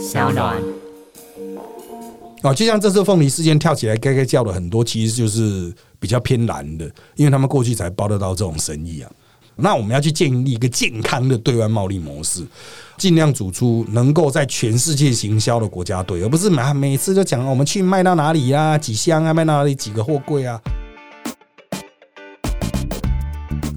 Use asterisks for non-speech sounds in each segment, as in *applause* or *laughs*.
小暖。哦，就像这次凤梨事件跳起来该该叫的很多，其实就是比较偏蓝的，因为他们过去才包得到这种生意啊。那我们要去建立一个健康的对外贸易模式，尽量组出能够在全世界行销的国家队，而不是每每次就讲我们去卖到哪里呀、几箱啊，卖到哪里几个货柜啊。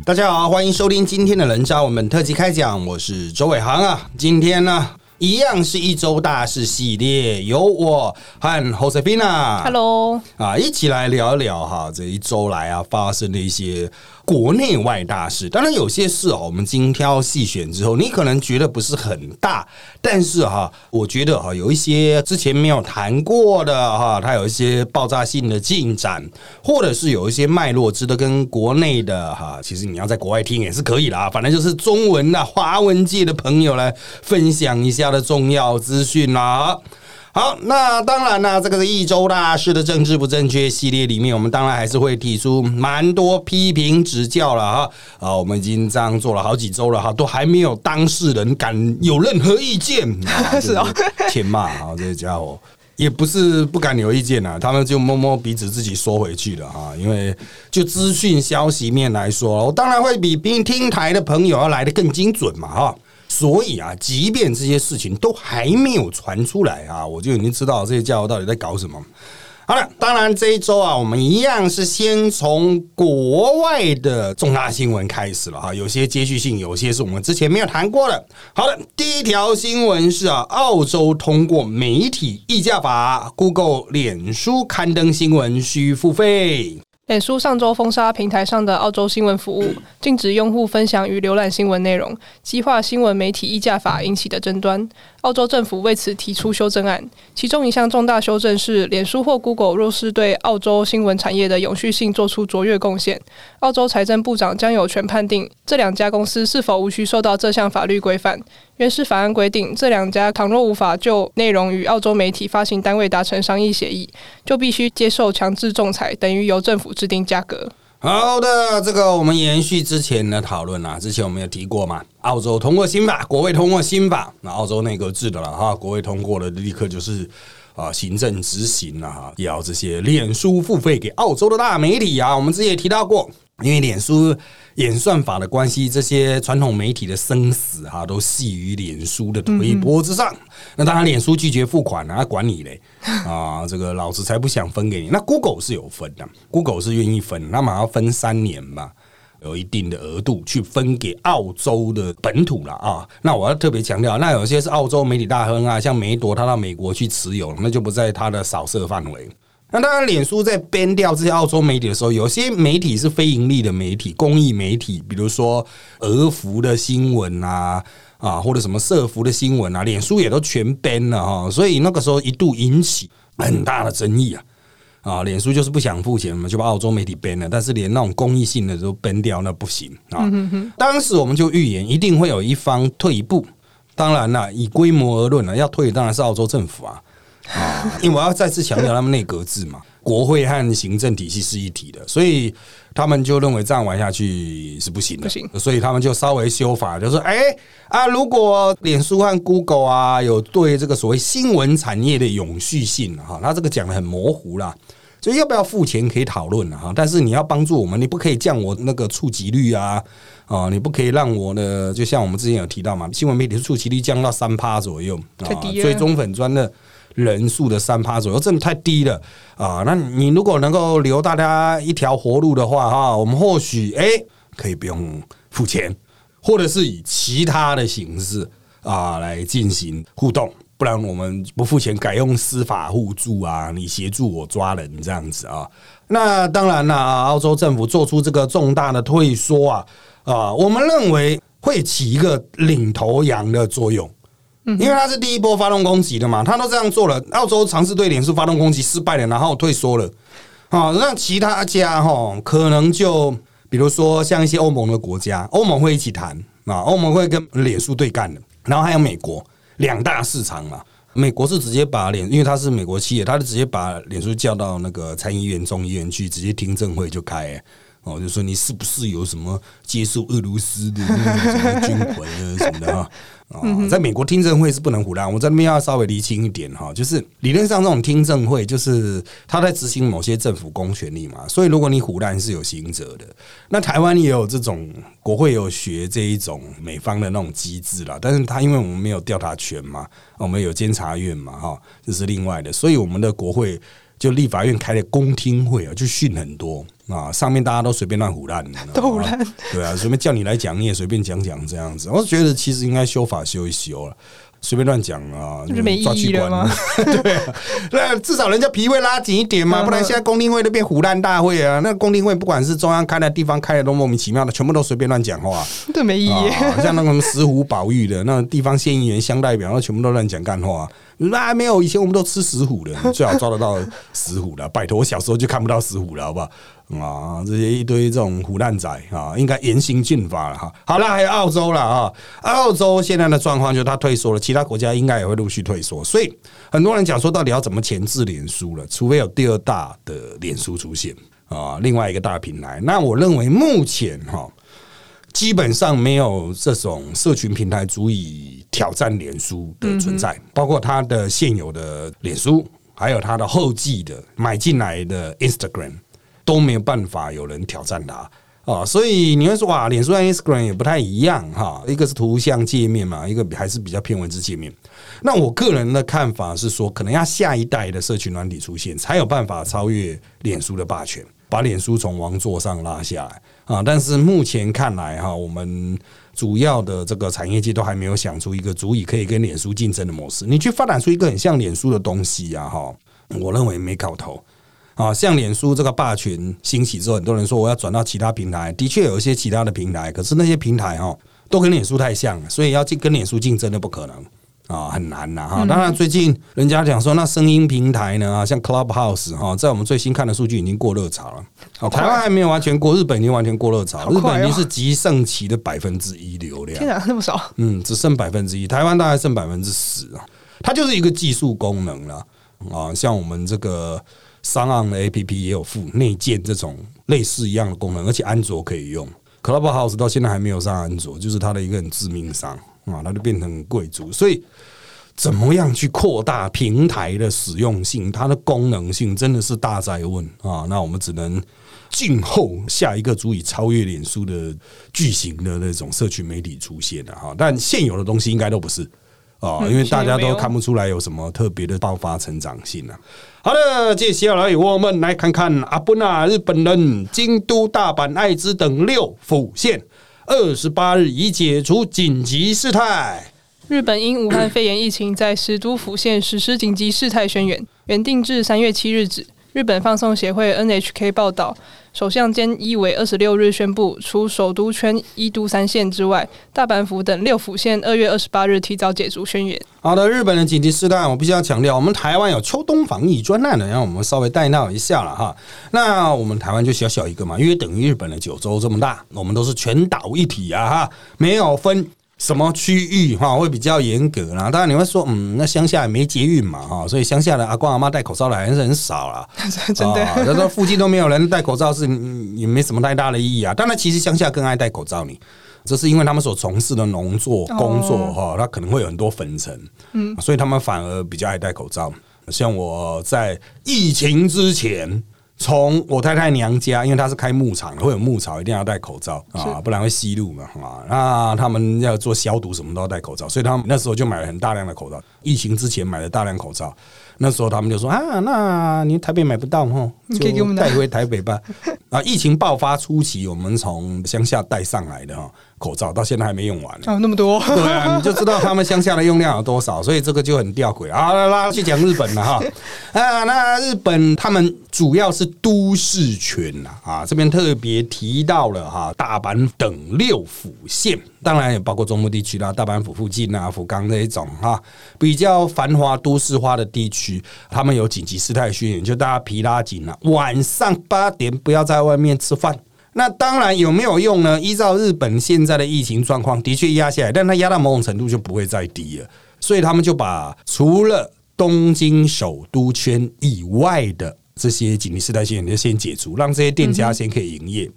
大家好，欢迎收听今天的人渣我们特辑开讲，我是周伟航啊。今天呢，一样是一周大事系列，由我和 Josefina Hello，啊一起来聊一聊哈，这一周来啊发生的一些国内外大事。当然有些事哦，我们精挑细选之后，你可能觉得不是很大，但是哈，我觉得哈有一些之前没有谈过的哈，它有一些爆炸性的进展，或者是有一些脉络值得跟国内的哈，其实你要在国外听也是可以啦，反正就是中文的华文界的朋友来分享一下的重要资讯啦。好，那当然啦，这个是一周大事的政治不正确系列里面，我们当然还是会提出蛮多批评指教了哈。啊，我们已经这样做了好几周了哈，都还没有当事人敢有任何意见，*laughs* 啊是哦，天骂啊，这些家伙。也不是不敢有意见啊，他们就摸摸鼻子自己缩回去了哈。因为就资讯消息面来说，我当然会比听听台的朋友要来的更精准嘛哈。所以啊，即便这些事情都还没有传出来啊，我就已经知道这些家伙到底在搞什么。好了，当然这一周啊，我们一样是先从国外的重大新闻开始了哈，有些接续性，有些是我们之前没有谈过的。好的，第一条新闻是啊，澳洲通过媒体议价法，Google、脸书刊登新闻需付费。脸书上周封杀平台上的澳洲新闻服务，禁止用户分享与浏览新闻内容，激化新闻媒体议价法引起的争端。澳洲政府为此提出修正案，其中一项重大修正是，脸书或 Google 若是对澳洲新闻产业的永续性做出卓越贡献，澳洲财政部长将有权判定这两家公司是否无需受到这项法律规范。原始法案规定，这两家倘若无法就内容与澳洲媒体发行单位达成商议协议，就必须接受强制仲裁，等于由政府制定价格。好的，这个我们延续之前的讨论啊，之前我们有提过嘛，澳洲通过新法，国会通过新法，那澳洲内阁制的了哈，国会通过了，立刻就是啊行政执行啊，要这些脸书付费给澳洲的大媒体啊，我们之前也提到过，因为脸书演算法的关系，这些传统媒体的生死哈、都系于脸书的推波之上。那当然，脸书拒绝付款啊，管你嘞 *laughs* 啊！这个老子才不想分给你。那 Google 是有分的，Google 是愿意分，那么要分三年吧，有一定的额度去分给澳洲的本土了啊。那我要特别强调，那有些是澳洲媒体大亨啊，像梅朵他到美国去持有，那就不在他的扫射范围。那当然，脸书在 ban 掉这些澳洲媒体的时候，有些媒体是非盈利的媒体、公益媒体，比如说俄服的新闻啊。啊，或者什么社服的新闻啊，脸书也都全 ban 了哈，所以那个时候一度引起很大的争议啊。啊，脸书就是不想付钱嘛，就把澳洲媒体 ban 了，但是连那种公益性的都 ban 掉，那不行啊。当时我们就预言，一定会有一方退一步。当然了，以规模而论呢，要退当然是澳洲政府啊。啊，*laughs* 因为我要再次强调，他们内阁制嘛，*laughs* 国会和行政体系是一体的，所以他们就认为这样玩下去是不行的，不行所以他们就稍微修法，就说：哎、啊，如果脸书和 Google 啊有对这个所谓新闻产业的永续性啊哈，他这个讲的很模糊啦。所以要不要付钱可以讨论了哈，但是你要帮助我们，你不可以降我那个触及率啊，啊，你不可以让我的，就像我们之前有提到嘛，新闻媒体的触及率降到三趴左右啊太低了追踪粉砖的人数的三趴左右，真的太低了啊！那你如果能够留大家一条活路的话哈，我们或许哎、可以不用付钱，或者是以其他的形式啊来进行互动。不然我们不付钱，改用司法互助啊，你协助我抓人这样子啊。那当然啦，澳洲政府做出这个重大的退缩啊啊，我们认为会起一个领头羊的作用。因为他是第一波发动攻击的嘛，他都这样做了，澳洲尝试对脸书发动攻击失败了，然后退缩了，啊，那其他家哈可能就比如说像一些欧盟的国家，欧盟会一起谈啊，欧盟会跟脸书对干的，然后还有美国两大市场嘛。美国是直接把脸，因为他是美国企业，他是直接把脸书叫到那个参议院、众议院去，直接听证会就开、哦，就说你是不是有什么接受俄罗斯的那个什么军魂啊什么的啊？*laughs* 啊，在美国听证会是不能胡乱，我在那边要稍微厘清一点哈，就是理论上这种听证会就是他在执行某些政府公权力嘛，所以如果你胡乱是有刑责的。那台湾也有这种国会有学这一种美方的那种机制啦，但是他因为我们没有调查权嘛，我们有监察院嘛，哈，这是另外的，所以我们的国会。就立法院开的公听会啊，就训很多啊，上面大家都随便乱胡乱，*laughs* 都胡乱，对啊，随便叫你来讲，你也随便讲讲这样子。我觉得其实应该修法修一修了，随便乱讲啊，就没意义了吗？*laughs* 对啊，那至少人家皮会拉紧一点嘛，*laughs* 不然现在公听会都变胡乱大会啊。那公听会不管是中央开的地方开的都莫名其妙的，全部都随便乱讲话，对，没意义。像那个什么石虎保育的那地方县议员、乡代表，那全部都乱讲干话。那没有，以前我们都吃石虎的，*laughs* 最好抓得到石虎了。拜托，我小时候就看不到石虎了，好不好？啊，这些一堆这种虎蛋仔啊，应该严刑峻法了哈。好了，还有澳洲了啊，澳洲现在的状况就是他退缩了，其他国家应该也会陆续退缩。所以很多人讲说，到底要怎么前置脸书了？除非有第二大的脸书出现啊，另外一个大平台。那我认为目前哈。基本上没有这种社群平台足以挑战脸书的存在，包括它的现有的脸书，还有它的后继的买进来的 Instagram 都没有办法有人挑战它啊！所以你会说哇，脸书和 Instagram 也不太一样哈，一个是图像界面嘛，一个还是比较偏文字界面。那我个人的看法是说，可能要下一代的社群软体出现，才有办法超越脸书的霸权，把脸书从王座上拉下来。啊，但是目前看来哈，我们主要的这个产业界都还没有想出一个足以可以跟脸书竞争的模式。你去发展出一个很像脸书的东西呀，哈，我认为没搞头。啊，像脸书这个霸权兴起之后，很多人说我要转到其他平台，的确有一些其他的平台，可是那些平台哈都跟脸书太像，所以要去跟脸书竞争的不可能。啊，很难呐哈！当然，最近人家讲说，那声音平台呢啊，像 Clubhouse 哈，在我们最新看的数据已经过热潮了。哦，台湾还没有完全过，日本已经完全过热潮。日本已经是极盛期的百分之一流量。天哪，那么少？嗯，只剩百分之一。台湾大概剩百分之十啊。它就是一个技术功能了啊。像我们这个商岸的 APP 也有附内建这种类似一样的功能，而且安卓可以用。Clubhouse 到现在还没有上安卓，就是它的一个很致命伤。啊，它就变成贵族，所以怎么样去扩大平台的使用性，它的功能性真的是大在问啊！那我们只能静候下一个足以超越脸书的巨型的那种社群媒体出现了哈。但现有的东西应该都不是啊，因为大家都看不出来有什么特别的爆发成长性啊。好的，接下来我们来看看阿布纳日本人京都、大阪、爱知等六府县。二十八日已解除紧急事态。日本因武汉肺炎疫情在石都府县实施紧急事态宣言，原定至三月七日止。日本放送协会 NHK 报道，首相菅义伟二十六日宣布，除首都圈一都三县之外，大阪府等六府县二月二十八日提早解除宣言。好的，日本的紧急事态，我必须要强调，我们台湾有秋冬防疫专案的，让我们稍微带闹一下了哈。那我们台湾就小小一个嘛，因为等于日本的九州这么大，我们都是全岛一体啊哈，没有分。什么区域哈会比较严格啦？当然你会说，嗯，那乡下也没捷运嘛哈，所以乡下的阿公阿妈戴口罩的还是很少啦。*laughs* 真的，他说附近都没有人戴口罩，是也没什么太大的意义啊。当然，其实乡下更爱戴口罩，你这是因为他们所从事的农作工作哈，它可能会有很多粉尘，嗯，所以他们反而比较爱戴口罩。像我在疫情之前。从我太太娘家，因为她是开牧场，会有牧草，一定要戴口罩啊，不然会吸入嘛啊。那他们要做消毒，什么都要戴口罩，所以他们那时候就买了很大量的口罩。疫情之前买了大量口罩，那时候他们就说啊，那你台北买不到哈，*laughs* 就带回台北吧。啊，疫情爆发初期，我们从乡下带上来的哈。口罩到现在还没用完，啊，那么多，对啊，你就知道他们乡下的用量有多少，所以这个就很吊诡啊。来来，去讲日本了哈 *laughs* 啊，那日本他们主要是都市圈呐啊，这边特别提到了哈，大阪等六府县，当然也包括中部地区啦，大阪府附近啊，福冈这一种哈，比较繁华都市化的地区，他们有紧急事态宣言，就大家皮拉紧了，晚上八点不要在外面吃饭。那当然有没有用呢？依照日本现在的疫情状况，的确压下来，但它压到某种程度就不会再低了。所以他们就把除了东京首都圈以外的这些紧急事态宣言就先解除，让这些店家先可以营业。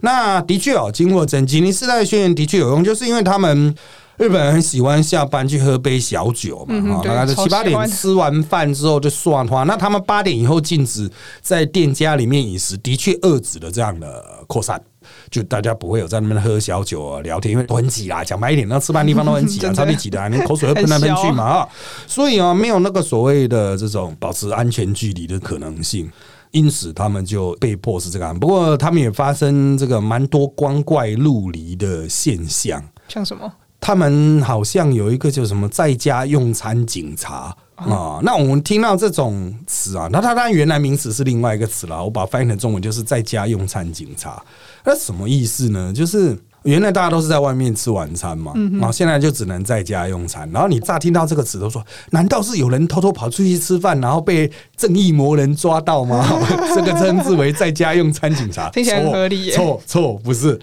那的确哦，经过整紧急事态宣言的确有用，就是因为他们日本人很喜欢下班去喝杯小酒嘛，哈、嗯大概是七八点吃完饭之后就算话。那他们八点以后禁止在店家里面饮食，的确遏制了这样的扩散。就大家不会有在那边喝小酒啊、聊天，因为都很挤啦。讲白一点，那吃饭地方都很挤啊，超级挤的、啊，你口水会喷来喷去嘛啊。所以啊，没有那个所谓的这种保持安全距离的可能性。因此，他们就被迫是这个样。不过，他们也发生这个蛮多光怪陆离的现象。像什么？他们好像有一个叫什么在家用餐警察啊、那我们听到这种词啊，那它当然原来名词是另外一个词啦，我把它翻译成中文就是在家用餐警察。那什么意思呢？就是原来大家都是在外面吃晚餐嘛，然后现在就只能在家用餐。然后你乍听到这个词都说，难道是有人偷偷跑出去吃饭，然后被正义魔人抓到吗？*laughs* 这个称之为在家用餐警察，*laughs* 听起来很合理耶错错，不是。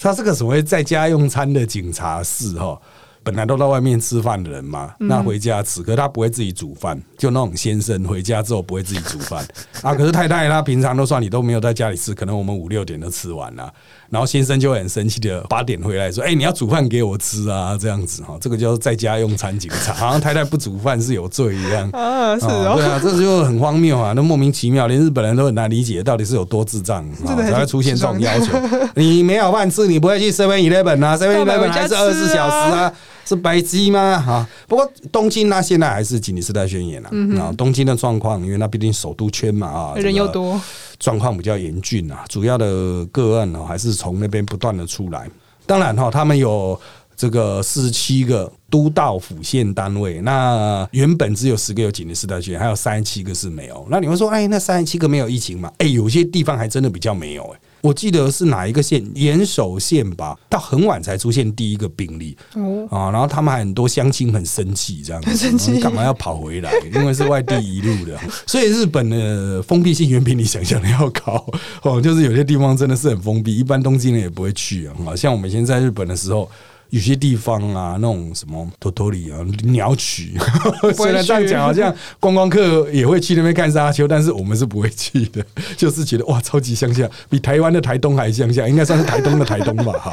他是个所谓在家用餐的警察室哈，本来都到外面吃饭的人嘛，那回家吃，可是他不会自己煮饭，就那种先生回家之后不会自己煮饭啊。可是太太她平常都算你都没有在家里吃，可能我们五六点都吃完了，然后先生就很生气的八点回来说：“哎、你要煮饭给我吃啊！”这样子哈，这个叫在家用餐警察，*laughs* 好像太太不煮饭是有罪一样。啊，是哦，哦，对啊，这就很荒谬啊，那莫名其妙，连日本人都很难理解，到底是有多智障啊，才会出现这种要求。*laughs* 你没有饭吃，你不会去 Seven Eleven 啊？Seven Eleven 家还是二十四小时啊？*laughs* 是白鸡吗？哈，不过东京那现在还是吉尼斯代宣言啊。啊，东京的状况，因为那毕竟首都圈嘛啊，人又这个多，状况比较严峻啊，主要的个案呢还是从那边不断的出来。当然哈，他们有这个四十七个都道府县单位，那原本只有十个有紧急事态宣言，还有三十七个是没有。那你们说，哎，那三十七个没有疫情嘛？哎，有些地方还真的比较没有哎、我记得是哪一个县，岩手县吧，到很晚才出现第一个病例哦，啊，然后他们还很多乡亲很生气，这样 *laughs* 子，你干嘛要跑回来？因为是外地一路的，所以日本的封闭性远比你想象的要高 *laughs* 哦。就是有些地方真的是很封闭，一般东京人也不会去啊。啊像我们以前在日本的时候。有些地方啊，那种什么托托里啊、鸟取，*laughs* 虽然这样讲，好像观光客也会去那边看沙丘，但是我们是不会去的，*laughs* 就是觉得哇，超级乡下，比台湾的台东还乡下，应该算是台东的台东吧。哈，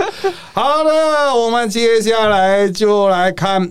好的，我们接下来就来看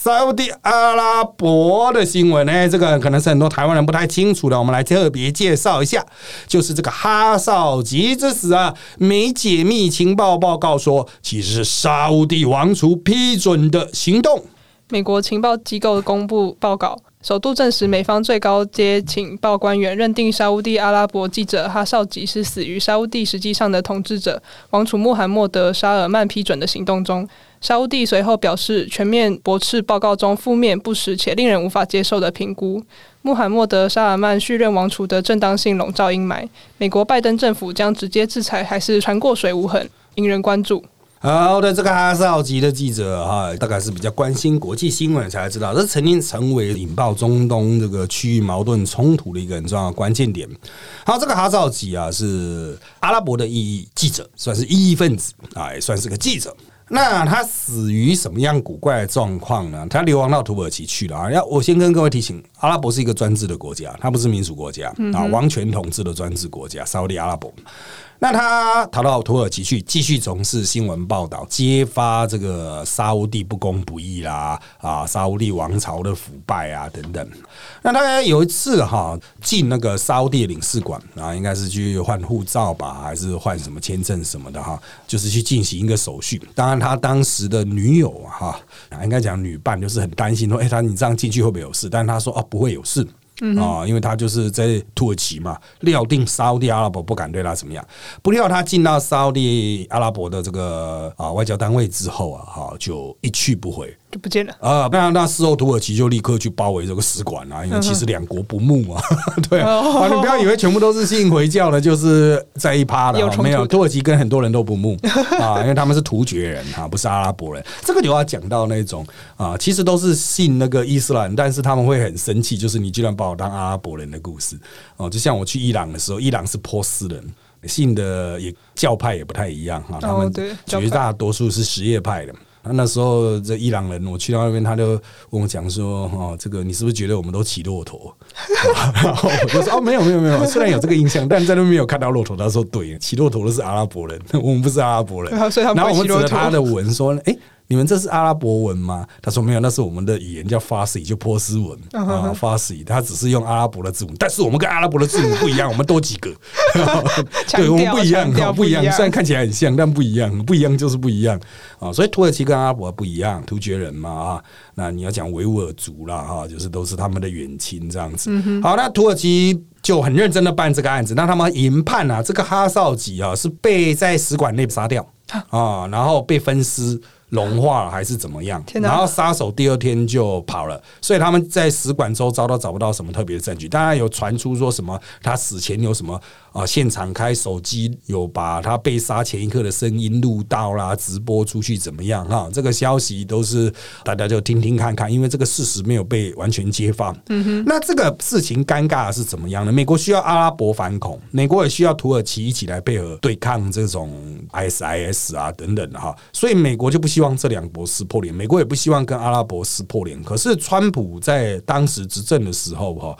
沙地阿拉伯的新闻。呢，这个可能是很多台湾人不太清楚的，我们来特别介绍一下，就是这个哈少吉之死啊，美解密情报报告说，其实是沙乌地王储批准的行动。美国情报机构公布报告，首度证实美方最高阶情报官员认定沙乌地阿拉伯记者哈少吉是死于沙乌地实际上的统治者王储穆罕默德·沙尔曼批准的行动中。沙乌地随后表示，全面驳斥报告中负面、不实且令人无法接受的评估。穆罕默德·沙尔曼续任王储的正当性笼罩阴霾。美国拜登政府将直接制裁，还是船过水无痕，引人关注。好的，这个哈绍吉的记者哈，大概是比较关心国际新闻才知道，这曾经成为引爆中东这个区域矛盾冲突的一个很重要的关键点。好，这个哈绍吉啊是阿拉伯的异记者，算是异议分子啊，也算是个记者。那他死于什么样古怪的状况呢？他流亡到土耳其去了啊！要我先跟各位提醒，阿拉伯是一个专制的国家，它不是民主国家啊，王权统治的专制国家，沙特阿拉伯。那他逃到土耳其去，继续从事新闻报道，揭发这个沙乌地不公不义啦，啊，沙乌地王朝的腐败啊等等。那他有一次哈进那个沙乌地领事馆啊，应该是去换护照吧，还是换什么签证什么的哈，就是去进行一个手续。当然，他当时的女友哈，应该讲女伴，就是很担心说，哎、他你这样进去会不会有事？但是他说哦，不会有事。啊、因为他就是在土耳其嘛，料定沙地阿拉伯不敢对他怎么样，不料他进到沙地阿拉伯的这个啊外交单位之后啊，哈就一去不回。就不见了。啊，不然那事后土耳其就立刻去包围这个使馆啊，因为其实两国不睦啊，*laughs* 对啊，啊，你不要以为全部都是信回教的，就是在一趴的啊，有冲突没有，土耳其跟很多人都不睦 *laughs* 啊，因为他们是突厥人啊，不是阿拉伯人。这个就要讲到那种啊，其实都是信那个伊斯兰，但是他们会很生气，就是你居然把我当阿拉伯人的故事哦，就像我去伊朗的时候，伊朗是波斯人。信的也教派也不太一样哈，他们绝大多数是什叶派的。他那时候这伊朗人，我去到那边，他就跟我讲说：“哦，这个你是不是觉得我们都骑骆驼？” *laughs* 然后我就说：“哦，没有没有没有，虽然有这个印象，但在那边没有看到骆驼。”他说：“对，骑骆驼的是阿拉伯人，*laughs* 我们不是阿拉伯人。*laughs* ”然后我们指着他的文说：“哎。”你们这是阿拉伯文吗？他说没有，那是我们的语言叫 Farsi，就波斯文啊，Farsi，他只是用阿拉伯的字母，但是我们跟阿拉伯的字母不一样，我们多几个，*laughs* 对我们不一样，不一样，虽然看起来很像，但不一样，不一样就是不一样啊。所以土耳其跟阿拉伯不一样，突厥人嘛啊，那你要讲维吾尔族啦哈，就是都是他们的远亲这样子。好，那土耳其就很认真的办这个案子，那他们研判啊，这个哈绍吉啊是被在使馆内杀掉啊，然后被分尸。融化了还是怎么样？然后杀手第二天就跑了，所以他们在使馆周遭都找不到什么特别的证据。当然有传出说什么他死前有什么啊，现场开手机有把他被杀前一刻的声音录到啦，直播出去怎么样？哈，这个消息都是大家就听听看看，因为这个事实没有被完全揭发。嗯哼，那这个事情尴尬的是怎么样呢？美国需要阿拉伯反恐，美国也需要土耳其一起来配合对抗这种 ISIS 啊等等的哈，所以美国就不希望这两国撕破脸，美国也不希望跟阿拉伯撕破脸。可是川普在当时执政的时候哈，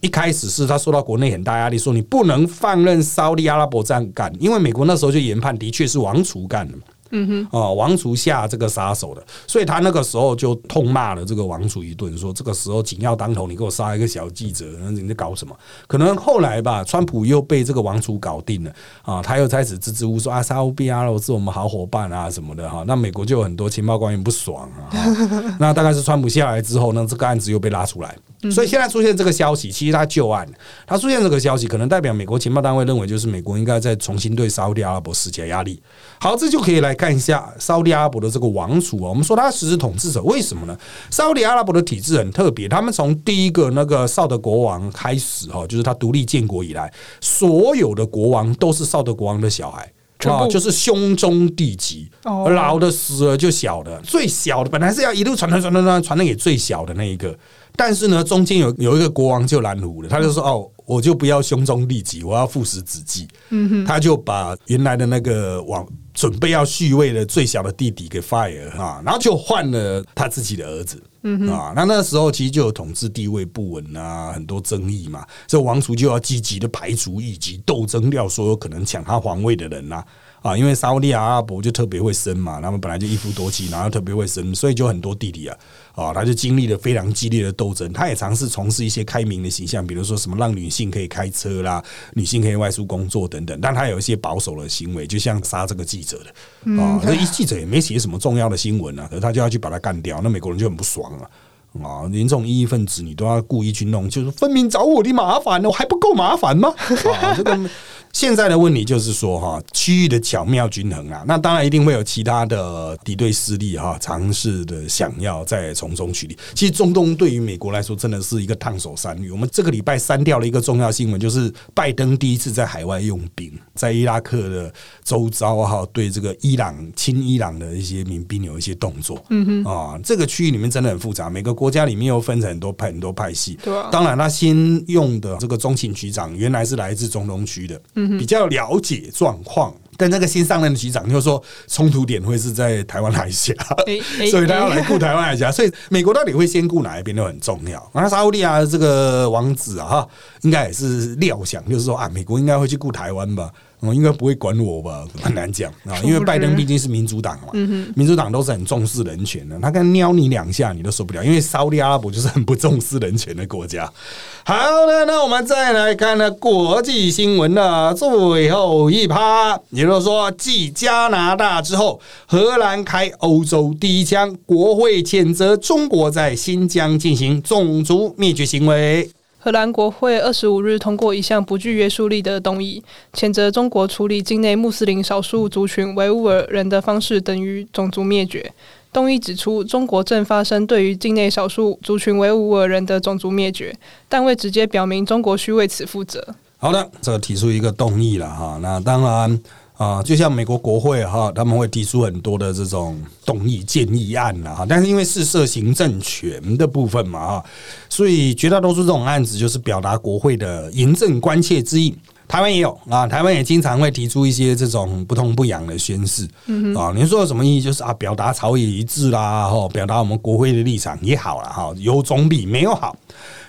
一开始是他受到国内很大压力，说你不能放任沙利阿拉伯这样干，因为美国那时候就研判的确是王储干的嘛。嗯哼，哦，王储下这个杀手的，所以他那个时候就痛骂了这个王储一顿，说这个时候紧要当头，你给我杀一个小记者，那你在搞什么？可能后来吧，川普又被这个王储搞定了啊，他又开始支支吾吾说啊，沙乌比阿拉伯是我们好伙伴啊什么的哈，那美国就有很多情报官员不爽啊，*laughs* 那大概是川普下来之后呢，这个案子又被拉出来。所以现在出现这个消息，其实他旧案，他出现这个消息，可能代表美国情报单位认为，就是美国应该再重新对沙特阿拉伯施加压力。好，这就可以来看一下沙特阿拉伯的这个王储啊。我们说他实施统治者，为什么呢？沙特阿拉伯的体制很特别，他们从第一个那个绍德国王开始哈，就是他独立建国以来，所有的国王都是绍德国王的小孩。啊，就是兄终弟及，老的死了就小的，最小的本来是要一路传传传传传传给最小的那一个，但是呢，中间有有一个国王就拦路了，他就说：“哦，我就不要兄终弟及，我要父死子继。”嗯哼，他就把原来的那个往准备要续位的最小的弟弟给 fire 哈，然后就换了他自己的儿子。嗯啊，那那时候其实就有统治地位不稳啊，很多争议嘛，所以王储就要积极的排除异己，斗争掉所有可能抢他皇位的人呐。啊，因为沙利阿拉伯就特别会生嘛，他们本来就一夫多妻，然后特别会生，所以就很多弟弟啊。啊，他就经历了非常激烈的斗争，他也尝试从事一些开明的形象，比如说什么让女性可以开车啦，女性可以外出工作等等。但他有一些保守的行为，就像杀这个记者的啊，这一记者也没写什么重要的新闻啊，可是他就要去把他干掉，那美国人就很不爽了啊！连这种异议分子你都要故意去弄，就是分明找我的麻烦呢，我还不够麻烦吗？啊，这个。现在的问题就是说，哈，区域的巧妙均衡啊，那当然一定会有其他的敌对势力哈，尝试的想要再从中取利。其实中东对于美国来说，真的是一个烫手山芋。我们这个礼拜删掉了一个重要新闻，就是拜登第一次在海外用兵，在伊拉克的周遭哈，对这个伊朗亲伊朗的一些民兵有一些动作。嗯哼，啊，这个区域里面真的很复杂，每个国家里面又分成很多派很多派系。对，当然他先用的这个中情局长原来是来自中东区的。比较了解状况，但那个新上任的局长就说冲突点会是在台湾海峡，*laughs* 所以他要来顾台湾海峡，所以美国到底会先顾哪一边都很重要。那沙利亚这个王子啊，哈，应该也是料想，就是说啊，美国应该会去顾台湾吧。我应该不会管我吧？很难讲啊，因为拜登毕竟是民主党嘛，民主党都是很重视人权的。他跟撩你两下，你都受不了，因为沙特阿拉伯就是很不重视人权的国家。好的，那我们再来看呢国际新闻的最后一趴，也就是说，继加拿大之后，荷兰开欧洲第一枪，国会谴责中国在新疆进行种族灭绝行为。荷兰国会二十五日通过一项不具约束力的动议，谴责中国处理境内穆斯林少数族群维吾尔人的方式等于种族灭绝。动议指出，中国正发生对于境内少数族群维吾尔人的种族灭绝，但未直接表明中国需为此负责。好的，这提出一个动议了哈，那当然。啊，就像美国国会哈，他们会提出很多的这种动议建议案啊，但是因为是涉行政权的部分嘛哈，所以绝大多数这种案子就是表达国会的严正关切之意。台湾也有啊，台湾也经常会提出一些这种不痛不痒的宣誓啊。您说有什么意义？就是啊，表达朝野一致啦，哈，表达我们国会的立场也好了哈，有总比没有好。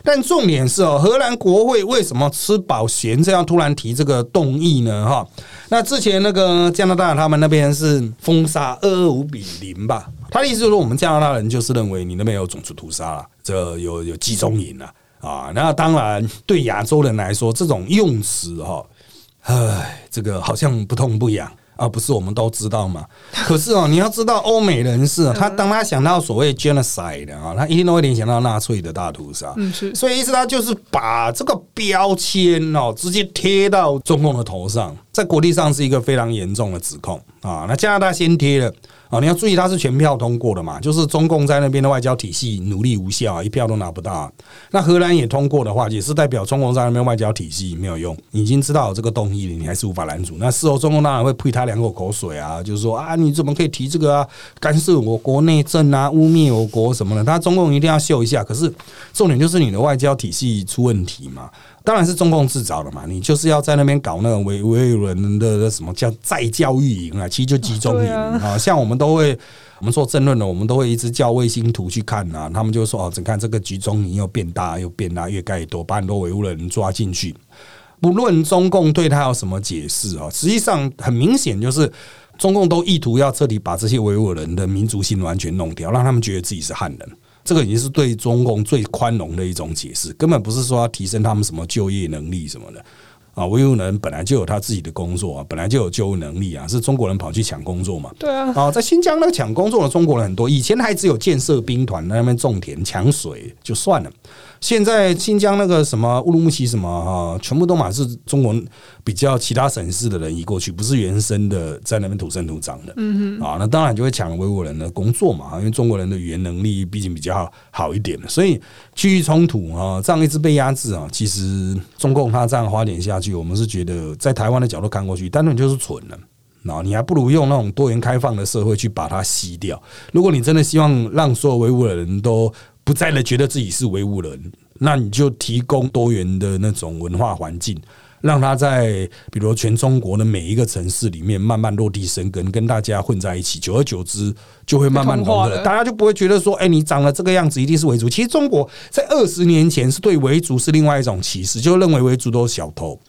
但重点是哦，荷兰国会为什么吃饱闲这样突然提这个动议呢？哈，那之前那个加拿大他们那边是封杀二二五比零吧？他的意思就是说，我们加拿大人就是认为你那边有种族屠杀了，这有有集中营了。啊，那当然，对亚洲人来说，这种用词哈，唉，这个好像不痛不痒啊，不是我们都知道吗？*laughs* 可是哦，你要知道，欧美人士他当他想到所谓 genocide 啊，他一定都会联想到纳粹的大屠杀。嗯，是，所以意思他就是把这个标签哦，直接贴到中共的头上，在国际上是一个非常严重的指控啊。那加拿大先贴了。啊，你要注意，它是全票通过的嘛，就是中共在那边的外交体系努力无效，一票都拿不到。那荷兰也通过的话，也是代表中共在那边外交体系没有用，已经知道这个动议了，你还是无法拦阻。那事后中共当然会呸他两口口水啊，就是说啊，你怎么可以提这个啊，干涉我国内政啊，污蔑我国什么的？他中共一定要秀一下。可是重点就是你的外交体系出问题嘛。当然是中共制造的嘛，你就是要在那边搞那个维维吾尔人的什么叫再教育营啊，其实就集中营啊。像我们都会，我们做争论的，我们都会一直叫卫星图去看啊。他们就说哦，只看这个集中营又变大又变大，越盖越多，把很多维吾尔人抓进去。不论中共对他有什么解释啊，实际上很明显就是中共都意图要彻底把这些维吾尔人的民族性完全弄掉，让他们觉得自己是汉人。这个已经是对中共最宽容的一种解释，根本不是说要提升他们什么就业能力什么的啊。维吾尔人本来就有他自己的工作啊，本来就有就业能力啊，是中国人跑去抢工作嘛？对啊。啊，在新疆那个抢工作的中国人很多，以前还只有建设兵团在那边种田抢水就算了。现在新疆那个什么乌鲁木齐什么哈，全部都满是中国比较其他省市的人移过去，不是原生的在那边土生土长的。嗯哼，啊，那当然就会抢维吾尔人的工作嘛，因为中国人的语言能力毕竟比较好一点所以区域冲突啊，这样一直被压制啊，其实中共他这样发展下去，我们是觉得在台湾的角度看过去，单纯就是蠢了。那你还不如用那种多元开放的社会去把它吸掉。如果你真的希望让所有维吾尔人都不再的觉得自己是维吾人，那你就提供多元的那种文化环境，让他在比如全中国的每一个城市里面慢慢落地生根，跟大家混在一起，久而久之就会慢慢融合，大家就不会觉得说，哎，你长了这个样子一定是维族。其实中国在二十年前是对维族是另外一种歧视，就认为维族都是小偷，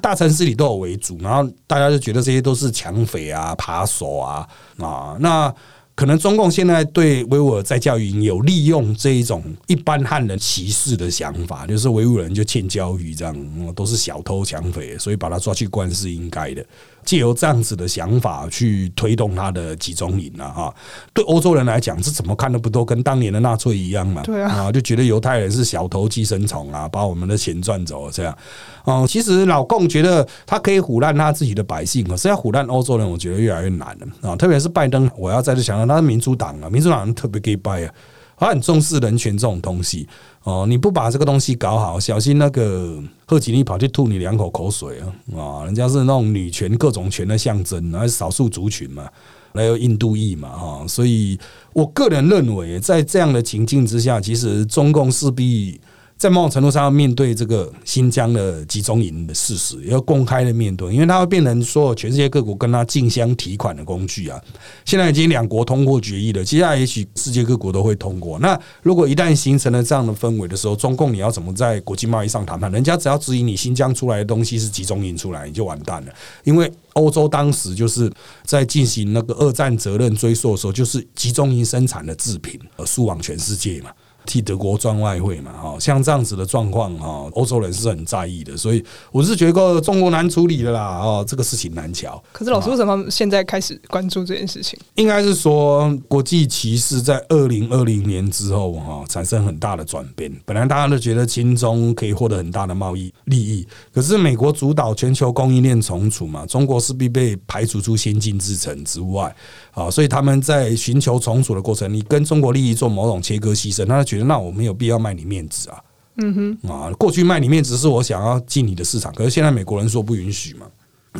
大城市里都有维族，然后大家就觉得这些都是抢匪啊、扒手啊啊那。可能中共现在对维吾尔在教育营有利用这一种一般汉人歧视的想法，就是维吾尔人就欠教育，这样都是小偷抢匪，所以把他抓去关是应该的。借由这样子的想法去推动他的集中营啊，哈，对欧洲人来讲，这怎么看都不都跟当年的纳粹一样嘛？对啊，就觉得犹太人是小偷寄生虫啊，把我们的钱赚走这样。哦，其实老共觉得他可以唬烂他自己的百姓，可是要唬烂欧洲人，我觉得越来越难了啊。特别是拜登，我要再次强调，他是民主党啊，民主党人特别给拜啊，他很重视人权这种东西。哦，你不把这个东西搞好，小心那个贺锦丽跑去吐你两口口水啊！啊，人家是那种女权各种权的象征，还是少数族群嘛，还有印度裔嘛，哈，所以我个人认为，在这样的情境之下，其实中共势必。在某种程度上要面对这个新疆的集中营的事实，要公开的面对，因为它会变成所有全世界各国跟他竞相提款的工具啊。现在已经两国通过决议了，接下来也许世界各国都会通过。那如果一旦形成了这样的氛围的时候，中共你要怎么在国际贸易上谈判？人家只要质疑你新疆出来的东西是集中营出来，你就完蛋了。因为欧洲当时就是在进行那个二战责任追溯的时候，就是集中营生产的制品而输往全世界嘛。替德国赚外汇嘛，哈，像这样子的状况哈，欧洲人是很在意的，所以我是觉得中国难处理的啦，哦，这个事情难瞧。可是老师为什么现在开始关注这件事情？应该是说国际歧视在二零二零年之后哈，产生很大的转变。本来大家都觉得金中可以获得很大的贸易利益，可是美国主导全球供应链重组嘛，中国势必被排除出先进制程之外。啊，所以他们在寻求重组的过程，你跟中国利益做某种切割牺牲，他就觉得那我没有必要卖你面子啊。嗯哼，啊，过去卖你面子是我想要进你的市场，可是现在美国人说不允许嘛，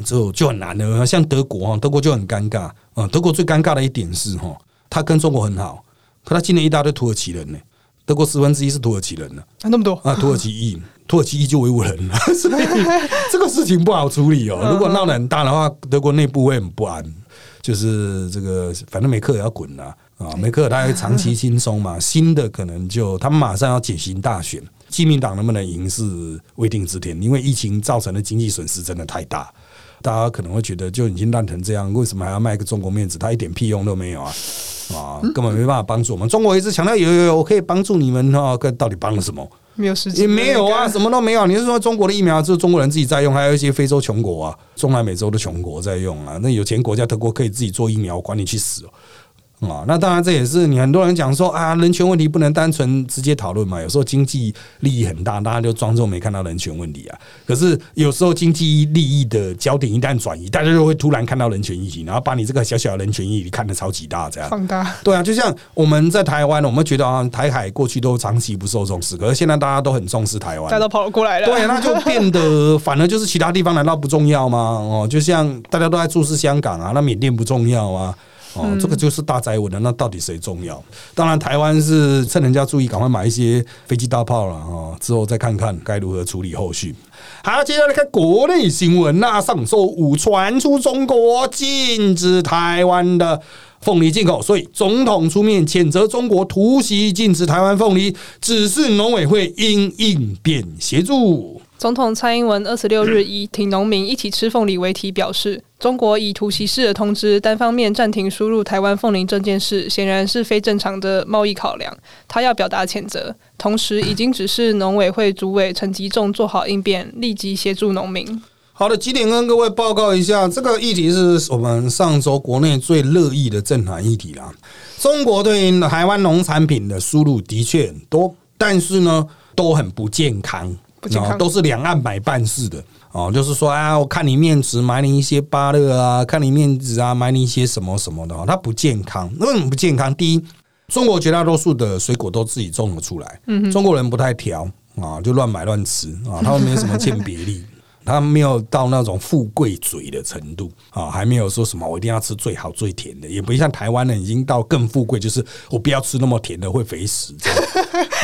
就就很难了。像德国哈，德国就很尴尬啊。德国最尴尬的一点是哈，他跟中国很好，可他进了一大堆土耳其人呢。德国十分之一是土耳其人呢，啊那么多，啊，土耳其裔，土耳其裔就维吾尔人了，所以 *laughs* 这个事情不好处理哦。如果闹得很大的话，德国内部会很不安。就是这个，反正梅克也要滚了啊！梅克尔他会长期轻松嘛，新的可能就他们马上要举行大选，基民党能不能赢是未定之天，因为疫情造成的经济损失真的太大。大家可能会觉得，就已经烂成这样，为什么还要卖个中国面子？他一点屁用都没有啊！啊，根本没办法帮助我们。中国一直强调有有有，我可以帮助你们哈，到底帮了什么？没有时间，也没有啊，什么都没有。你是说中国的疫苗只有中国人自己在用，还有一些非洲穷国啊、中南美洲的穷国在用啊？那有钱国家德国可以自己做疫苗，管你去死哦！啊，那当然这也是你很多人讲说啊，人权问题不能单纯直接讨论嘛。有时候经济利益很大，大家就装作没看到人权问题啊。可是有时候经济利益的焦点一旦转移，大家就会突然看到人权议题，然后把你这个小小的人权议题看得超级大，这样放大。对啊，就像我们在台湾，我们觉得啊，台海过去都长期不受重视，可是现在大家都很重视台湾，大家都跑过来了。对，那就变得 *laughs* 反而就是其他地方难道不重要吗？哦，就像大家都在注视香港啊，那缅甸不重要啊？哦，这个就是大灾问的，那到底谁重要？当然，台湾是趁人家注意，赶快买一些飞机大炮了啊！之后再看看该如何处理后续。好，接下来看国内新闻那上周五传出中国禁止台湾的凤梨进口，所以总统出面谴责中国突袭禁止台湾凤梨，指示农委会应应变协助。总统蔡英文二十六日以“挺农民一起吃凤梨”为题表示，中国以突袭式的通知单方面暂停输入台湾凤梨这件事，显然是非正常的贸易考量。他要表达谴责，同时已经指示农委会主委陈吉仲做好应变，立即协助农民。好的，几点跟各位报告一下，这个议题是我们上周国内最热议的政坛议题啦。中国对台湾农产品的输入的确很多，但是呢，都很不健康。哦，都是两岸买办事的哦，就是说啊，我看你面子买你一些芭乐啊，看你面子啊买你一些什么什么的，它不健康。为什么不健康？第一，中国绝大多数的水果都自己种了出来，中国人不太挑啊，就乱买乱吃啊，他们没什么鉴别力。*laughs* 他没有到那种富贵嘴的程度啊，还没有说什么我一定要吃最好最甜的，也不像台湾人已经到更富贵，就是我不要吃那么甜的会肥死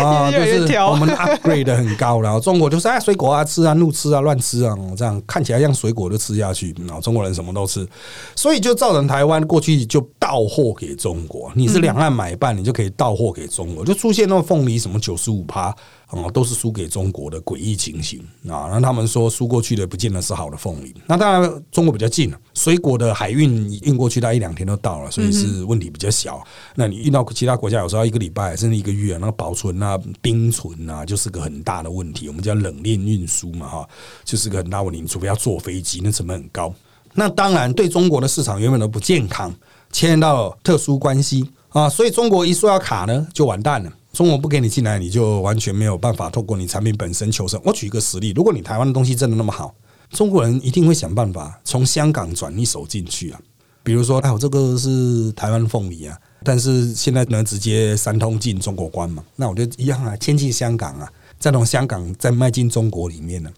*laughs* 啊，就是我们 upgrade 很高然后 *laughs* 中国就是啊水果啊吃啊怒吃啊乱吃啊，这样看起来像水果就吃下去，然后中国人什么都吃，所以就造成台湾过去就到货给中国，你是两岸买办，你就可以到货给中国，就出现那种凤梨什么九十五趴。哦，都是输给中国的诡异情形啊！那他们说输过去的不见得是好的凤梨。那当然，中国比较近，水果的海运运过去，大概一两天都到了，所以是问题比较小。那你运到其他国家，有时候一个礼拜甚至一个月，那个保存啊、冰存啊，就是个很大的问题。我们叫冷链运输嘛，哈，就是个很大问题。除非要坐飞机，那成本很高。那当然，对中国的市场原本都不健康，牵连到特殊关系啊，所以中国一说要卡呢，就完蛋了。中国不给你进来，你就完全没有办法透过你产品本身求生。我举一个实例，如果你台湾的东西真的那么好，中国人一定会想办法从香港转一手进去啊。比如说，哎，我这个是台湾凤梨啊，但是现在能直接三通进中国关嘛？那我就一样啊，先进香港啊，再从香港再迈进中国里面呢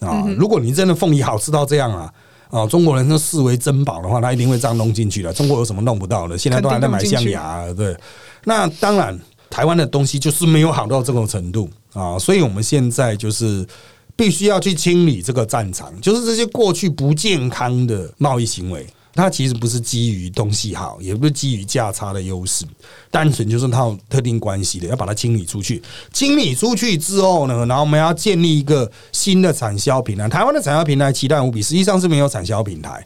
啊。如果你真的凤梨好吃到这样啊啊，中国人都视为珍宝的话，他一定会这样弄进去的。中国有什么弄不到的？现在都还在买象牙，对。那当然。台湾的东西就是没有好到这种程度啊，所以我们现在就是必须要去清理这个战场，就是这些过去不健康的贸易行为，它其实不是基于东西好，也不是基于价差的优势，单纯就是套特定关系的，要把它清理出去。清理出去之后呢，然后我们要建立一个新的产销平台。台湾的产销平台期待无比，实际上是没有产销平台。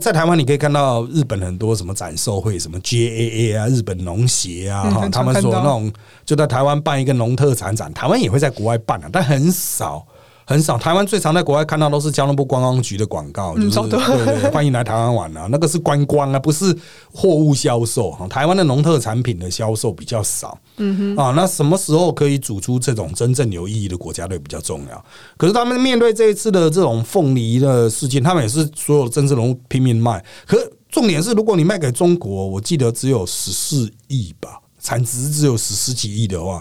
在台湾，你可以看到日本很多什么展售会，什么 JAA 啊，日本农协啊，哈，他们说那种就在台湾办一个农特产展，台湾也会在国外办啊，但很少。很少，台湾最常在国外看到都是交通部观光局的广告，就是对对，欢迎来台湾玩啊，那个是观光啊，不是货物销售。台湾的农特产品的销售比较少，嗯哼啊，那什么时候可以组出这种真正有意义的国家队比较重要？可是他们面对这一次的这种凤梨的事件，他们也是所有政治人物拼命卖。可重点是，如果你卖给中国，我记得只有十四亿吧，产值只有十十几亿的话，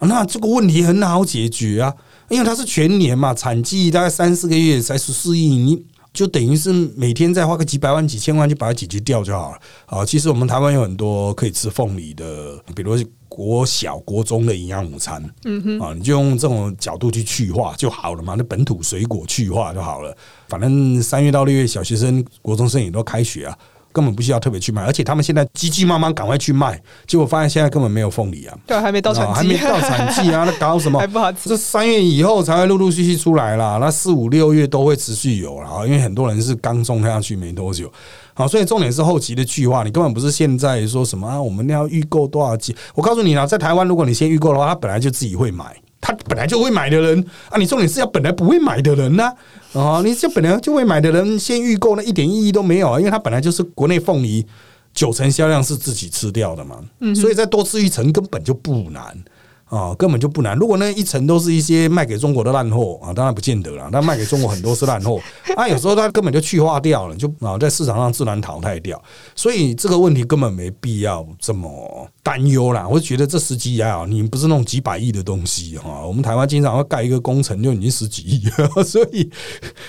那这个问题很好解决啊。因为它是全年嘛，产季大概三四个月才十四亿，你就等于是每天再花个几百万、几千万就把它解决掉就好了。啊，其实我们台湾有很多可以吃凤梨的，比如国小、国中的营养午餐，嗯哼，啊，你就用这种角度去去化就好了嘛，那本土水果去化就好了。反正三月到六月，小学生、国中生也都开学啊。根本不需要特别去卖，而且他们现在急急忙忙赶快去卖，结果发现现在根本没有凤梨啊，对，还没到产季，还没到产季啊，*laughs* 那搞什么？还不好吃。这三月以后才会陆陆续续出来啦，那四五六月都会持续有了啊，因为很多人是刚种下去没多久，好，所以重点是后期的计划，你根本不是现在说什么啊，我们要预购多少季？我告诉你啦，在台湾，如果你先预购的话，他本来就自己会买。他本来就会买的人啊，你重点是要本来不会买的人呢啊，你就本来就会买的人先预购，那一点意义都没有啊，因为他本来就是国内凤梨九成销量是自己吃掉的嘛，所以再多吃一层根本就不难。啊，根本就不难。如果那一层都是一些卖给中国的烂货啊，当然不见得了。但卖给中国很多是烂货 *laughs* 啊，有时候它根本就去化掉了，就啊在市场上自然淘汰掉。所以这个问题根本没必要这么担忧啦。我觉得这十几亿啊，你不是那种几百亿的东西哈。我们台湾经常会盖一个工程就已经十几亿，*laughs* 所以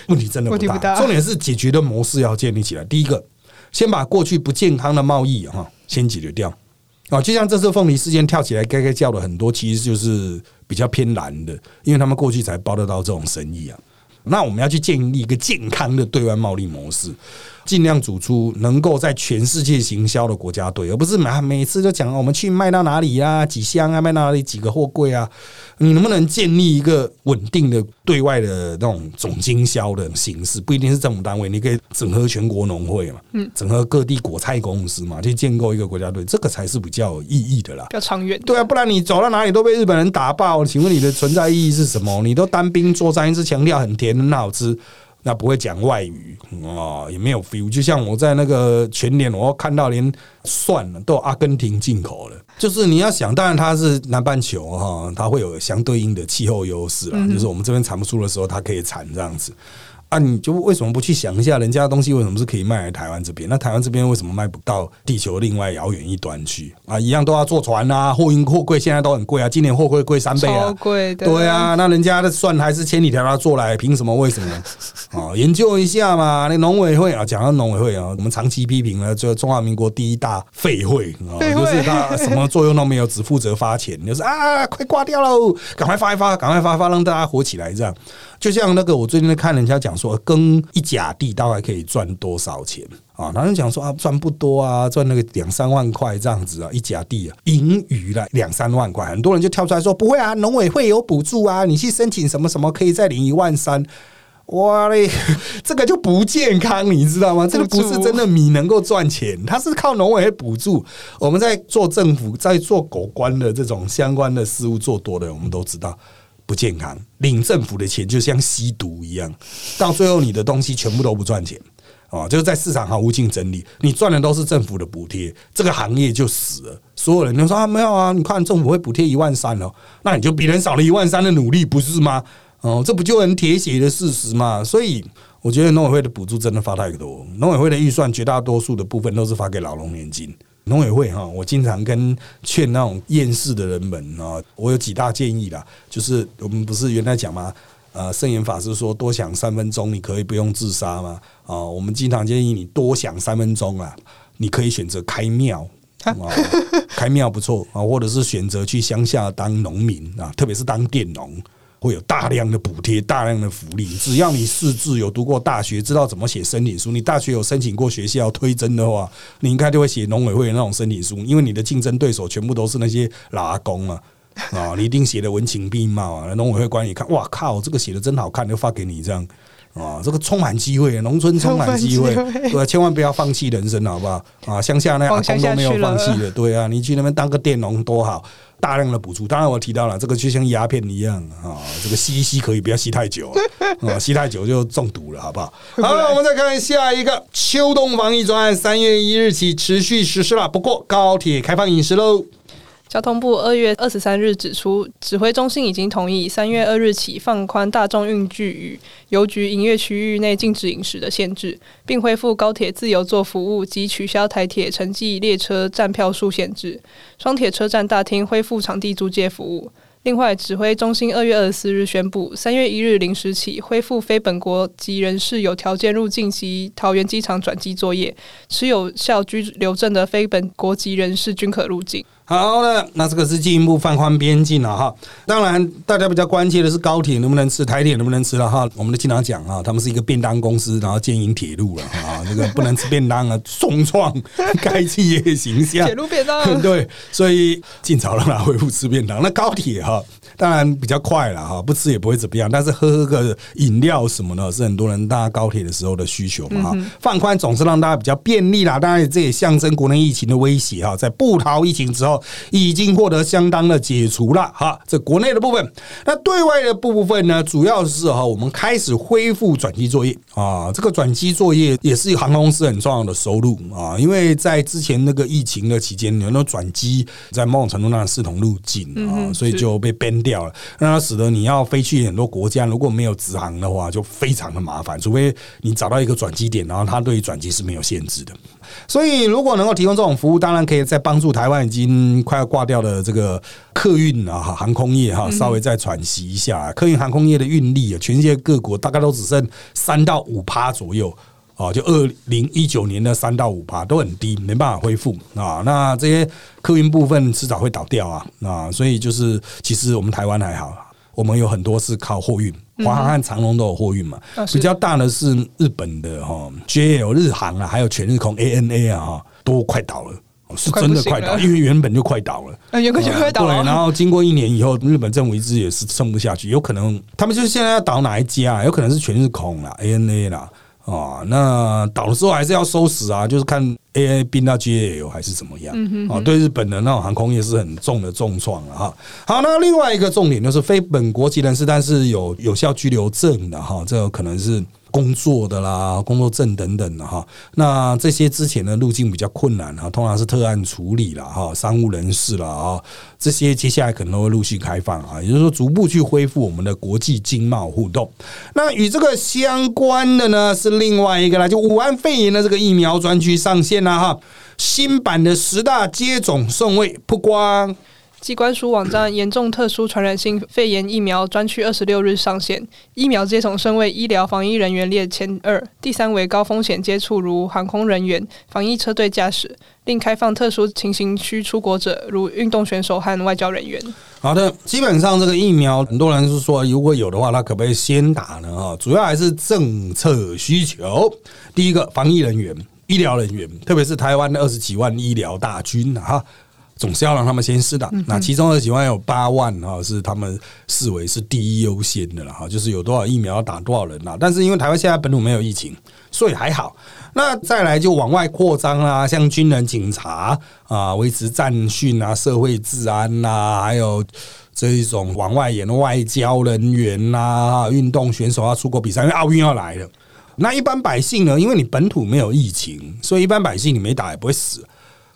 问题真的不大。重点是解决的模式要建立起来。第一个，先把过去不健康的贸易哈先解决掉。啊，就像这次凤梨事件跳起来，该该叫的很多，其实就是比较偏蓝的，因为他们过去才包得到这种生意啊。那我们要去建立一个健康的对外贸易模式。尽量组出能够在全世界行销的国家队，而不是每每次就讲我们去卖到哪里啊，几箱啊，卖到哪里几个货柜啊？你能不能建立一个稳定的对外的那种总经销的形式？不一定是政府单位，你可以整合全国农会嘛，嗯，整合各地果菜公司嘛，去建构一个国家队，这个才是比较有意义的啦，比较长远。对啊，不然你走到哪里都被日本人打爆，请问你的存在意义是什么？你都单兵作战，一直强调很甜很好吃。那不会讲外语哦，也没有 feel。就像我在那个全年，我看到连蒜都有阿根廷进口了。就是你要想，当然它是南半球哈，它会有相对应的气候优势啦。就是我们这边产不出的时候，它可以产这样子。啊，你就为什么不去想一下，人家的东西为什么是可以卖来台湾这边？那台湾这边为什么卖不到地球另外遥远一端去？啊，一样都要坐船啊，货运货柜现在都很贵啊，今年货柜贵三倍啊，贵的。对啊，那人家的蒜还是千里迢迢坐来，凭什么？为什么？啊，研究一下嘛。那农委会啊，讲到农委会啊，我们长期批评了，就中华民国第一大废会啊，就是他什么作用都没有，只负责发钱，就是啊，快挂掉喽，赶快发一发，赶快发一发，让大家火起来这样。就像那个，我最近在看人家讲说，耕一甲地大概可以赚多少钱啊？他们讲说啊，赚不多啊，赚那个两三万块这样子啊，一甲地啊，盈余了两三万块，很多人就跳出来说不会啊，农委会有补助啊，你去申请什么什么可以再领一万三，哇嘞，*laughs* 这个就不健康，你知道吗？这个不是真的米能够赚钱，它是靠农委会补助。我们在做政府，在做狗官的这种相关的事务做多的，我们都知道。不健康，领政府的钱就像吸毒一样，到最后你的东西全部都不赚钱啊！就是在市场毫无竞争力，你赚的都是政府的补贴，这个行业就死了。所有人都说啊，没有啊，你看政府会补贴一万三哦，那你就比人少了一万三的努力，不是吗？哦，这不就很铁血的事实吗？所以我觉得农委会的补助真的发太多，农委会的预算绝大多数的部分都是发给老农年金。农委会哈，我经常跟劝那种厌世的人们啊，我有几大建议啦，就是我们不是原来讲吗？呃，圣严法师说多想三分钟，你可以不用自杀吗？啊，我们经常建议你多想三分钟啊，你可以选择开庙啊，开庙不错啊，或者是选择去乡下当农民啊，特别是当佃农。会有大量的补贴，大量的福利。只要你识字，有读过大学，知道怎么写申请书，你大学有申请过学校推甄的话，你应该就会写农委会的那种申请书。因为你的竞争对手全部都是那些老阿公啊，啊，你一定写的文情并茂啊。农委会官员看，哇靠，这个写的真好看，就发给你这样啊。这个充满机会，农村充满机会，对，千万不要放弃人生，好不好？啊，乡下那阿公都没有放弃的，对啊，你去那边当个佃农多好。大量的补助，当然我提到了这个就像鸦片一样啊，这个吸一吸可以，不要吸太久啊，*laughs* 吸太久就中毒了，好不好？好了，我们再看下一个秋冬防疫专案，三月一日起持续实施了。不过高铁开放饮食喽。交通部二月二十三日指出，指挥中心已经同意三月二日起放宽大众运具与邮局营业区域内禁止饮食的限制，并恢复高铁自由座服务及取消台铁城际列车站票数限制。双铁车站大厅恢复场地租借服务。另外，指挥中心二月二十四日宣布，三月一日零时起恢复非本国籍人士有条件入境及桃园机场转机作业，持有效居留证的非本国籍人士均可入境。好了，那这个是进一步放宽边境了哈。当然，大家比较关切的是高铁能不能吃，台铁能不能吃了哈。我们都经常讲啊，他们是一个便当公司，然后经营铁路了啊，这个不能吃便当啊，重创该企业形象。铁路便当 *laughs* 对，所以尽早让它恢复吃便当。那高铁哈，当然比较快了哈，不吃也不会怎么样。但是喝个饮料什么的，是很多人搭高铁的时候的需求嘛哈。放宽总是让大家比较便利啦，当然这也象征国内疫情的威胁哈，在不逃疫情之后。已经获得相当的解除了哈，这国内的部分，那对外的部分呢，主要是哈，我们开始恢复转机作业啊，这个转机作业也是航空公司很重要的收入啊，因为在之前那个疫情的期间，很多转机在某种程度上视同路径啊，所以就被 ban 掉了，那它使得你要飞去很多国家，如果没有直航的话，就非常的麻烦，除非你找到一个转机点，然后它对于转机是没有限制的。所以，如果能够提供这种服务，当然可以再帮助台湾已经快要挂掉的这个客运啊航空业哈，稍微再喘息一下。客运航空业的运力啊，全世界各国大概都只剩三到五趴左右啊，就二零一九年的三到五趴都很低，没办法恢复啊。那这些客运部分迟早会倒掉啊啊，所以就是其实我们台湾还好，我们有很多是靠货运。华航和长龙都有货运嘛，比较大的是日本的哈，JL 日航啊，还有全日空 ANA 啊哈，都快倒了，是真的快倒，因为原本就快倒了，*laughs* 原本就快倒了。对，然后经过一年以后，日本政府一直也是撑不下去，有可能他们就是现在要倒哪一家，有可能是全日空啦，ANA 啦。啊，那倒了之后还是要收拾啊，就是看 A A 并到 G L 还是怎么样啊？对日本的那种航空业是很重的重创了哈。好，那另外一个重点就是非本国籍人士，但是有有效居留证的哈，这个可能是。工作的啦，工作证等等的哈，那这些之前的路径比较困难哈，通常是特案处理了哈，商务人士了啊，这些接下来可能都会陆续开放啊，也就是说逐步去恢复我们的国际经贸互动。那与这个相关的呢，是另外一个啦，就武汉肺炎的这个疫苗专区上线了哈，新版的十大接种顺位曝光。机关署网站严重特殊传染性肺炎疫苗专区二十六日上线，疫苗接种身位医疗防疫人员列前二，第三为高风险接触，如航空人员、防疫车队驾驶，另开放特殊情形区出国者，如运动选手和外交人员。好的，基本上这个疫苗，很多人是说如果有的话，那可不可以先打呢？哈，主要还是政策需求。第一个，防疫人员、医疗人员，特别是台湾的二十几万医疗大军哈。总是要让他们先试的，那其中二十几万有八万哈是他们视为是第一优先的了哈，就是有多少疫苗要打多少人呐。但是因为台湾现在本土没有疫情，所以还好。那再来就往外扩张啦，像军人、警察啊，维持战训啊，社会治安呐，还有这一种往外延的外交人员呐，运动选手要出国比赛，因为奥运要来了。那一般百姓呢？因为你本土没有疫情，所以一般百姓你没打也不会死。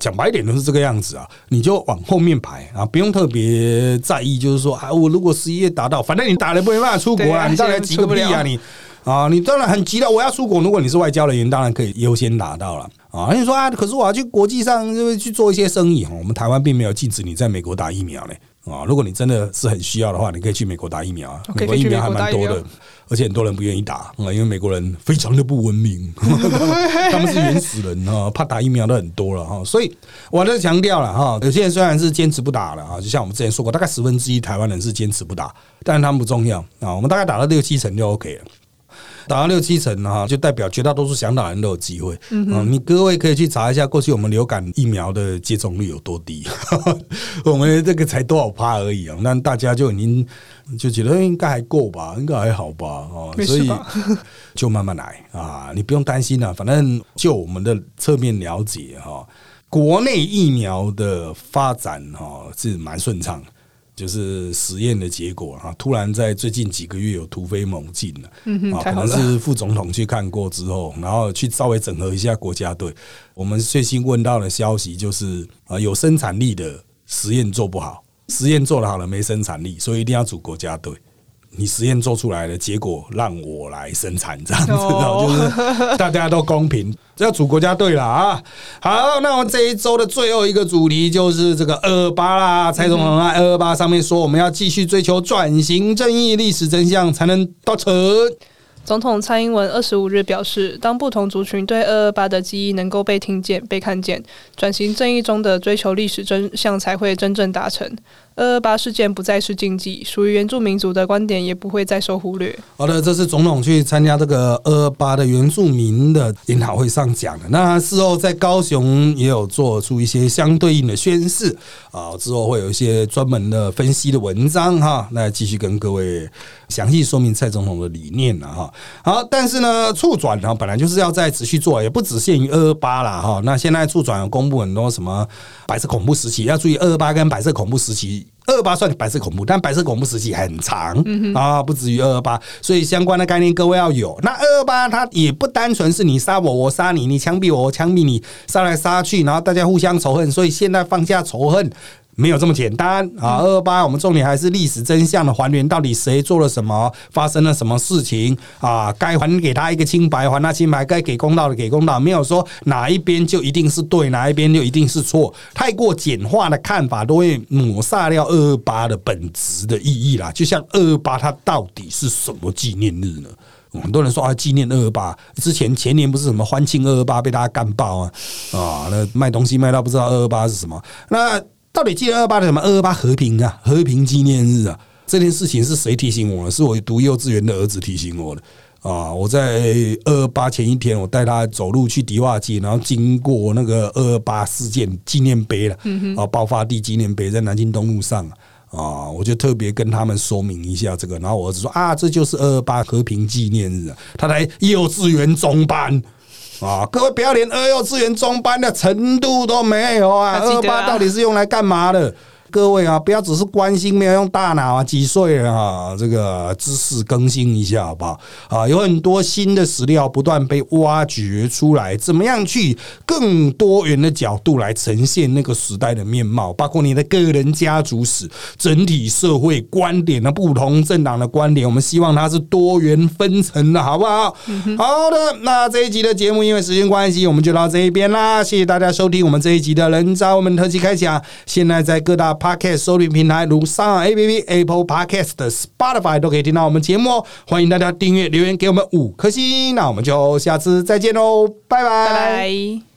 讲白点都是这个样子啊，你就往后面排啊，不用特别在意。就是说啊，我如果十一月达到，反正你打了，没办法出国啊，你当然急个屁啊你啊！你当然很急了，我要出国。如果你是外交人员，当然可以优先达到了啊。你说啊，可是我要去国际上就去做一些生意哈。我们台湾并没有禁止你在美国打疫苗嘞啊。如果你真的是很需要的话，你可以去美国打疫苗啊。美国疫苗还蛮多的。而且很多人不愿意打啊，因为美国人非常的不文明，*laughs* 他们是原始人啊，怕打疫苗的很多了哈。所以我在强调了哈，有些人虽然是坚持不打了啊，就像我们之前说过，大概十分之一台湾人是坚持不打，但是他们不重要啊，我们大概打到六七成就 OK 了。打到六七成哈，就代表绝大多数想打人都有机会。嗯，你各位可以去查一下过去我们流感疫苗的接种率有多低，*laughs* 我们这个才多少趴而已啊，那大家就已经就觉得应该还够吧，应该还好吧啊，所以就慢慢来啊，你不用担心啊，反正就我们的侧面了解哈，国内疫苗的发展哈是蛮顺畅。就是实验的结果啊，突然在最近几个月有突飞猛进了，啊，可能是副总统去看过之后，然后去稍微整合一下国家队。我们最新问到的消息就是啊，有生产力的实验做不好，实验做得好了没生产力，所以一定要组国家队。你实验做出来的结果让我来生产，这样子，就是大家都公平，要组国家队了啊！好，那我们这一周的最后一个主题就是这个二二八啦，蔡总统啊，二二八上面说我们要继续追求转型正义，历史真相才能到成。总统蔡英文二十五日表示，当不同族群对二二八的记忆能够被听见、被看见，转型正义中的追求历史真相才会真正达成。二二八事件不再是禁忌，属于原住民族的观点也不会再受忽略。好的，这是总统去参加这个二二八的原住民的研讨会上讲的。那事后在高雄也有做出一些相对应的宣誓啊，之后会有一些专门的分析的文章哈，那继续跟各位详细说明蔡总统的理念了哈。好，但是呢，促转呢本来就是要再持续做，也不只限于二二八了哈。那现在促转有公布很多什么白色恐怖时期，要注意二二八跟白色恐怖时期。二二八算白色恐怖，但白色恐怖时期很长啊，不止于二二八，所以相关的概念各位要有。那二二八它也不单纯是你杀我，我杀你，你枪毙我，我枪毙你，杀来杀去，然后大家互相仇恨，所以现在放下仇恨。没有这么简单啊！二二八，我们重点还是历史真相的还原，到底谁做了什么，发生了什么事情啊？该还给他一个清白，还他清白；该给公道的给公道，没有说哪一边就一定是对，哪一边就一定是错。太过简化的看法，都会抹杀掉二二八的本质的意义啦。就像二二八，它到底是什么纪念日呢？很多人说啊，纪念二二八之前前年不是什么欢庆二二八被大家干爆啊啊！那卖东西卖到不知道二二八是什么那。到底纪念二八的什么？二二八和平啊，和平纪念日啊！这件事情是谁提醒我的？是我读幼稚园的儿子提醒我的啊！我在二二八前一天，我带他走路去迪化街，然后经过那个二二八事件纪念碑了，啊，爆发地纪念碑在南京东路上啊，我就特别跟他们说明一下这个。然后我儿子说啊，这就是二二八和平纪念日啊！他在幼稚园中班。啊！各位不要连二幼稚园中班的程度都没有啊！二八到底是用来干嘛的？各位啊，不要只是关心，没有用大脑啊！几岁了啊？这个知识更新一下好不好？啊，有很多新的史料不断被挖掘出来，怎么样去更多元的角度来呈现那个时代的面貌？包括你的个人家族史、整体社会观点的不同政党的观点，我们希望它是多元分层的，好不好？好的，那这一集的节目因为时间关系，我们就到这一边啦。谢谢大家收听我们这一集的人渣我们特辑开讲。现在在各大 Podcast 收听平台，如上 A P P、Apple Podcast 的 Spotify 都可以听到我们节目哦。欢迎大家订阅、留言给我们五颗星。那我们就下次再见喽，拜拜。